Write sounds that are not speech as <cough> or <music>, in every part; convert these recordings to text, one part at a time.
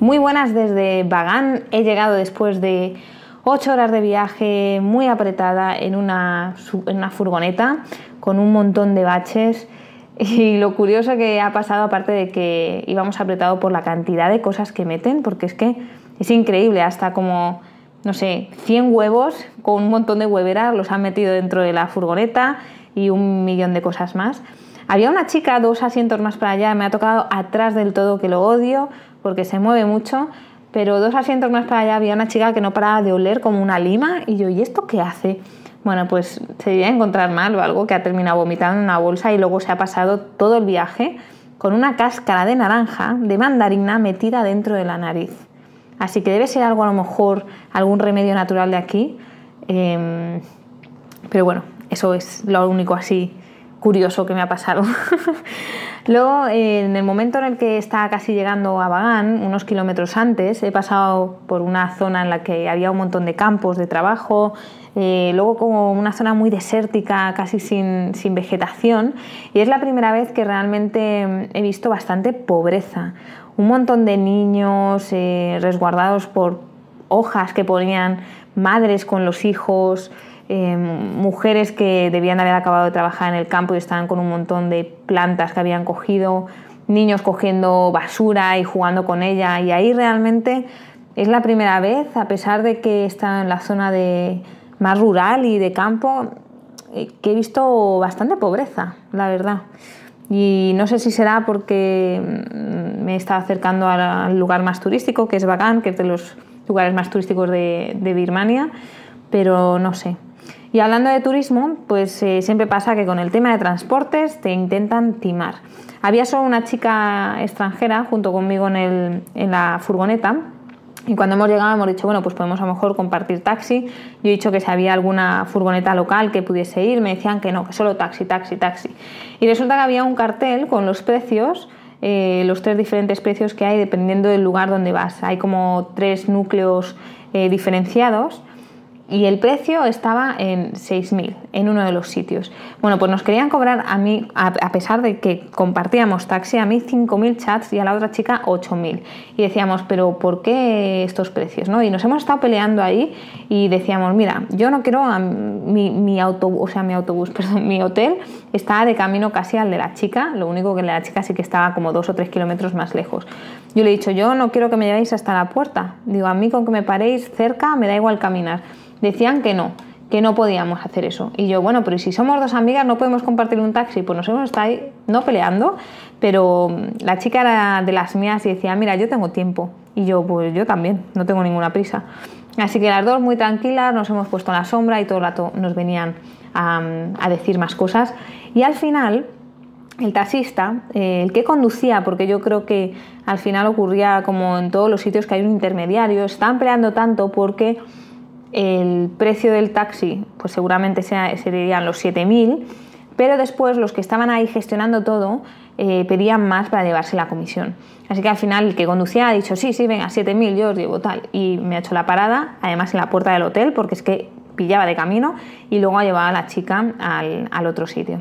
Muy buenas desde Bagán. He llegado después de 8 horas de viaje muy apretada en una, en una furgoneta con un montón de baches. <laughs> Y lo curioso que ha pasado, aparte de que íbamos apretado por la cantidad de cosas que meten, porque es que es increíble, hasta como, no sé, 100 huevos con un montón de hueveras los han metido dentro de la furgoneta y un millón de cosas más. Había una chica dos asientos más para allá, me ha tocado atrás del todo que lo odio, porque se mueve mucho, pero dos asientos más para allá había una chica que no paraba de oler como una lima y yo, ¿y esto qué hace? Bueno, pues se debía encontrar mal o algo que ha terminado vomitando en una bolsa y luego se ha pasado todo el viaje con una cáscara de naranja de mandarina metida dentro de la nariz. Así que debe ser algo a lo mejor, algún remedio natural de aquí. Em, pero bueno, eso es lo único así curioso que me ha pasado. <laughs> Luego, en el momento en el que estaba casi llegando a Bagán, unos kilómetros antes, he pasado por una zona en la que había un montón de campos de trabajo, eh, luego como una zona muy desértica, casi sin, vegetación, y es la primera vez que realmente he visto bastante pobreza. Un montón de niños eh, resguardados por hojas que ponían madres con los hijos, Em, mujeres que debían haber acabado de trabajar en el campo y estaban con un montón de plantas que habían cogido, niños cogiendo basura y jugando con ella. Y ahí realmente es la primera vez, a pesar de que está en la zona de, más rural y de campo, eh, que he visto bastante pobreza, la verdad. Y no sé si será porque mm, me estaba acercando al lugar más turístico, que es Bagan, que es de los lugares más turísticos de, de Birmania, pero no sé. Y hablando de turismo, pues eh, siempre pasa que con el tema de transportes te intentan timar. Había solo una chica extranjera junto conmigo en, la furgoneta y cuando hemos llegado hemos dicho, bueno, pues podemos a lo mejor compartir taxi. Yo he dicho que si había alguna furgoneta local que pudiese ir, me decían que no, que solo taxi, taxi, taxi. Y resulta que había un cartel con los precios, eh, los tres diferentes precios que hay dependiendo del lugar donde vas. Hay como tres núcleos eh, diferenciados y el precio estaba en 6.000 en uno de los sitios. Bueno, pues nos querían cobrar a mí, a, pesar de que compartíamos taxi, a mí 5.000 chats y a la otra chica 8.000. Y decíamos, pero ¿por qué estos precios? ¿no? Y nos hemos estado peleando ahí y decíamos, mira, yo no quiero mi, mi autobús, o sea, mi autobús, <laughs> perdón, mi hotel está de camino casi al de la chica, lo único que la chica sí que estaba como dos o tres kilómetros más lejos. Yo le he dicho, yo no quiero que me llevéis hasta la puerta. Digo, a mí con que me paréis cerca me da igual caminar decían que no, que no podíamos hacer eso. Y yo, bueno, pero si somos dos amigas no podemos compartir un taxi, pues nos hemos estado ahí, no peleando, pero la chica era de las mías y decía, mira, yo tengo tiempo. Y yo, pues yo también, no tengo ninguna prisa. Así que las dos muy tranquilas, nos hemos puesto en la sombra y todo el rato nos venían a, decir más cosas. Y al final, el taxista, eh, el que conducía, porque yo creo que al final ocurría como en todos los sitios que hay un intermediario, están peleando tanto porque el precio del taxi pues seguramente serían los 7.000, pero después los que estaban ahí gestionando todo eh, pedían más para llevarse la comisión. Así que al final el que conducía ha dicho, sí, sí, venga, 7.000 yo os llevo tal. Y me ha hecho la parada, además en la puerta del hotel, porque es que pillaba de camino y luego ha llevado a la chica al, otro sitio.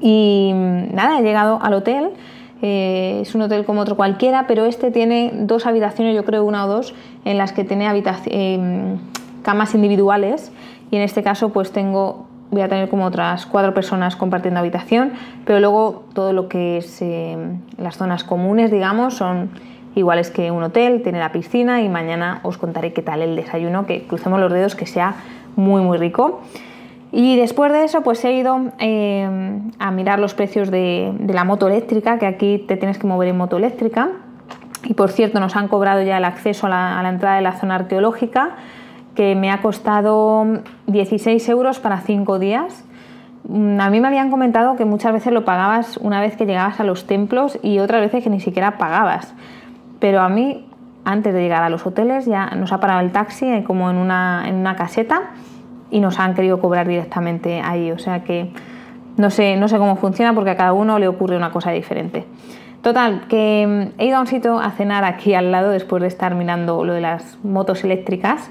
Y nada, he llegado al hotel. Eh, es un hotel como otro cualquiera, pero este tiene dos habitaciones, yo creo una o dos, en las que tiene eh, camas individuales y en este caso pues tengo voy a tener como otras cuatro personas compartiendo habitación, pero luego todo lo que es eh, las zonas comunes, digamos, son iguales que un hotel, tiene la piscina y mañana os contaré qué tal el desayuno, que crucemos los dedos que sea muy muy rico. Y después de eso pues he ido eh, a mirar los precios de, la moto eléctrica, que aquí te tienes que mover en moto eléctrica. Y por cierto nos han cobrado ya el acceso a la, a la entrada de la zona arqueológica que me ha costado 16 euros para 5 días. Mm, a mí me habían comentado que muchas veces lo pagabas una vez que llegabas a los templos y otras veces que ni siquiera pagabas. Pero a mí antes de llegar a los hoteles, ya nos ha parado el taxi eh, como en una, en una caseta y nos han querido cobrar directamente ahí. O sea que no sé, no sé cómo funciona porque a cada uno le ocurre una cosa diferente. Total, que mm, he ido a un sitio a cenar aquí al lado después de estar mirando lo de las motos eléctricas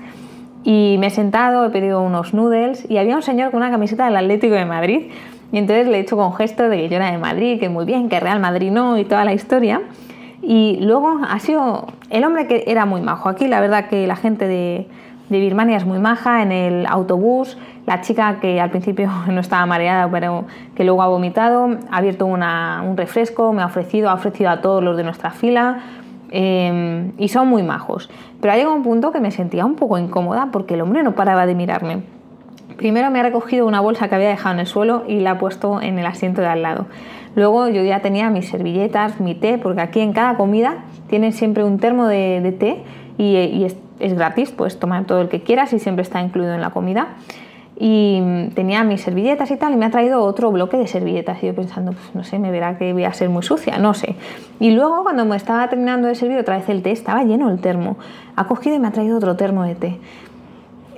y me he sentado, he pedido unos noodles y había un señor con una camiseta del Atlético de Madrid y entonces le he hecho con gesto de que yo era de Madrid, que muy bien, que Real Madrid no y toda la historia. Y luego ha sido el hombre que era muy majo. Aquí la verdad que la gente de, Birmania es muy maja, en el autobús, la chica que al principio <laughs> no estaba mareada, pero que luego ha vomitado, ha abierto un refresco, me ha ofrecido, ha ofrecido a todos los de nuestra fila em, y son muy majos. Pero ha llegado un punto que me sentía un poco incómoda porque el hombre no paraba de mirarme. Primero me ha recogido una bolsa que había dejado en el suelo y la ha puesto en el asiento de al lado. Luego yo ya tenía mis servilletas, mi té, porque aquí en cada comida tienen siempre un termo de, té y, es, gratis, puedes tomar todo el que quieras y siempre está incluido en la comida y tenía mis servilletas y tal, y me ha traído otro bloque de servilletas. Y yo pensando, pues no sé, me verá que voy a ser muy sucia, no sé. Y luego, cuando me estaba terminando de servir otra vez el té, estaba lleno el termo. Ha cogido y me ha traído otro termo de té.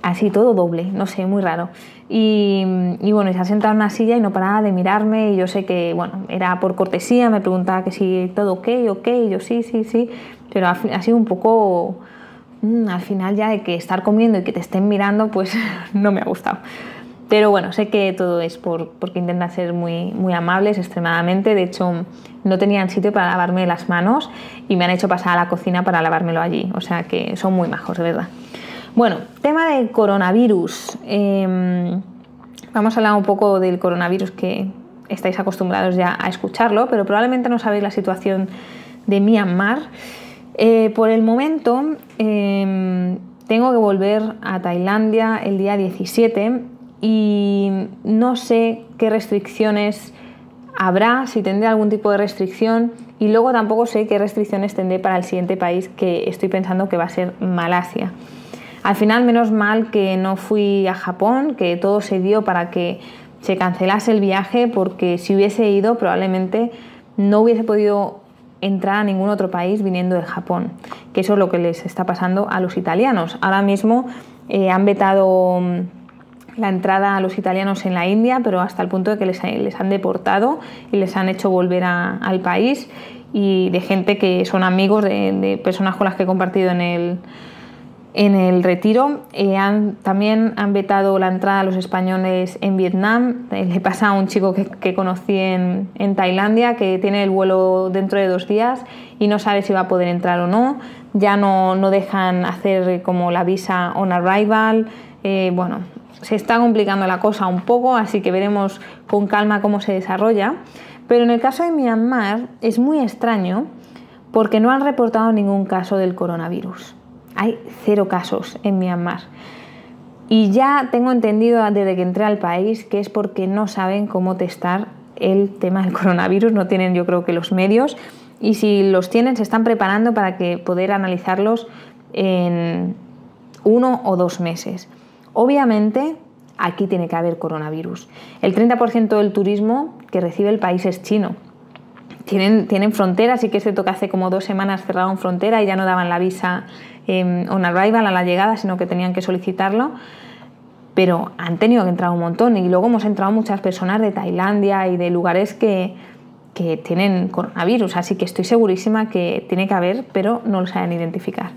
Así todo doble, no sé, muy raro. Y, bueno, se ha sentado en una silla y no paraba de mirarme. Y yo sé que, bueno, era por cortesía, me preguntaba que si todo ok, ok. Yo sí, sí, sí. Pero ha, ha sido un poco Mm, al final ya de que estar comiendo y que te estén mirando, pues <laughs> no me ha gustado. Pero bueno, sé que todo es por, porque intentan ser muy, muy amables extremadamente. De hecho, no tenían sitio para lavarme las manos y me han hecho pasar a la cocina para lavármelo allí. O sea que son muy majos, de verdad. Bueno, tema de coronavirus. Em, vamos a hablar un poco del coronavirus que estáis acostumbrados ya a escucharlo, pero probablemente no sabéis la situación de Myanmar. Eh, por el momento em, tengo que volver a Tailandia el día 17 y no sé qué restricciones habrá, si tendré algún tipo de restricción y luego tampoco sé qué restricciones tendré para el siguiente país que estoy pensando que va a ser Malasia. Al final, menos mal que no fui a Japón, que todo se dio para que se cancelase el viaje, porque si hubiese ido probablemente no hubiese podido entrar a ningún otro país viniendo de Japón, que eso es lo que les está pasando a los italianos. Ahora mismo eh, han vetado mm, la entrada a los italianos en la India, pero hasta el punto de que les, han deportado y les han hecho volver al país y de gente que son amigos de personas con las que he compartido en el, en el retiro eh, también han vetado la entrada a los españoles en Vietnam. Eh, le pasa a un chico que, conocí en, Tailandia que tiene el vuelo dentro de dos días y no sabe si va a poder entrar o no. Ya no, dejan hacer como la visa on arrival. Eh, bueno, se está complicando la cosa un poco, así que veremos con calma cómo se desarrolla. Pero en el caso de Myanmar es muy extraño porque no han reportado ningún caso del coronavirus hay cero casos en Myanmar. Y ya tengo entendido desde que entré al país que es porque no saben cómo testar el tema del <laughs> coronavirus, no tienen yo creo que los medios y si los tienen se están preparando para que poder analizarlos en uno o dos meses. Obviamente aquí tiene que haber coronavirus. El 30% del turismo que recibe el país es chino. Tienen, tienen fronteras, y que se toca hace como dos semanas cerraron frontera y ya no daban la visa eh, on arrival a la llegada, sino que tenían que solicitarlo. Pero han tenido que entrar un montón y luego hemos entrado muchas personas de Tailandia y de lugares que, que tienen coronavirus, así que estoy segurísima que tiene que haber, pero no lo saben identificar.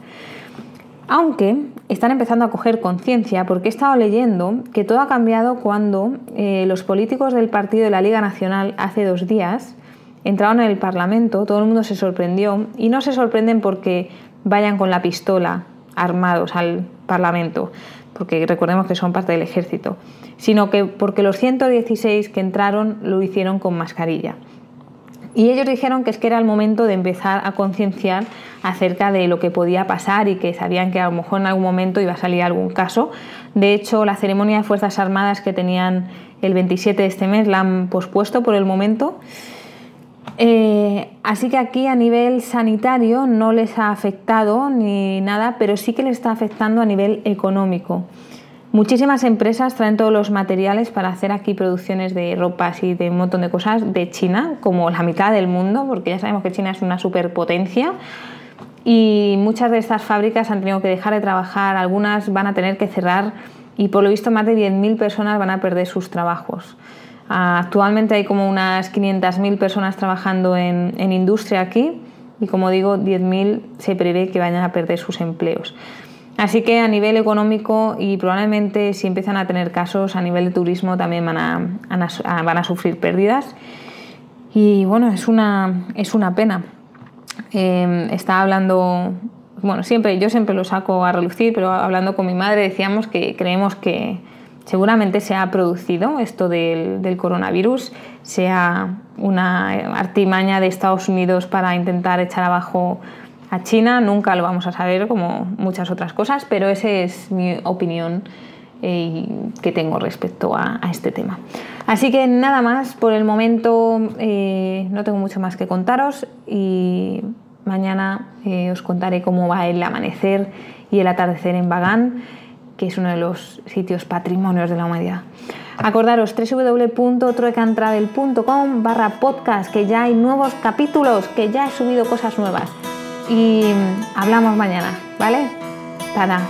Aunque están empezando a coger conciencia, porque he estado leyendo que todo ha cambiado cuando eh, los políticos del partido de la Liga Nacional hace dos días entraron en el Parlamento, todo el mundo se sorprendió y no se sorprenden porque vayan con la pistola armados al Parlamento, porque recordemos que son parte del ejército, sino que porque los 116 que entraron lo hicieron con mascarilla. Y ellos dijeron que es que era el momento de empezar a concienciar acerca de lo que podía pasar y que sabían que a lo mejor en algún momento iba a salir algún caso. De hecho, la ceremonia de Fuerzas Armadas que tenían el 27 de este mes la han pospuesto por el momento eh, así que aquí a nivel sanitario no les ha afectado ni nada, pero sí que les está afectando a nivel económico. Muchísimas empresas traen todos los materiales para hacer aquí producciones de ropas y de un montón de cosas de China, como la mitad del mundo, porque ya sabemos que China es una superpotencia. y muchas de estas fábricas han tenido que dejar de trabajar, algunas van a tener que cerrar y por lo visto más de 10.000 personas van a perder sus trabajos. Actualmente hay como unas 500.000 personas trabajando en, industria aquí y como digo, 10.000 se prevé que vayan a perder sus empleos. Así que a nivel económico y probablemente si empiezan a tener casos a nivel de turismo también van a, van a sufrir pérdidas. Y bueno, es una, es una pena. Eh, estaba hablando, bueno, siempre, yo siempre lo saco a relucir, pero hablando con mi madre decíamos que creemos que seguramente se ha producido esto del, coronavirus, sea una artimaña de Estados Unidos para intentar echar abajo a China, nunca lo vamos a saber como muchas otras cosas, pero esa es mi opinión eh, que tengo respecto a, este tema. Así que nada más, por el momento eh, no tengo mucho más que contaros y mañana eh, os contaré cómo va el amanecer y el atardecer en Bagán, que es uno de los sitios patrimonios de la humanidad. Acordaros www.truecantravel.com barra podcast, que ya hay nuevos capítulos, que ya he subido cosas nuevas y hablamos mañana, ¿vale? Tada.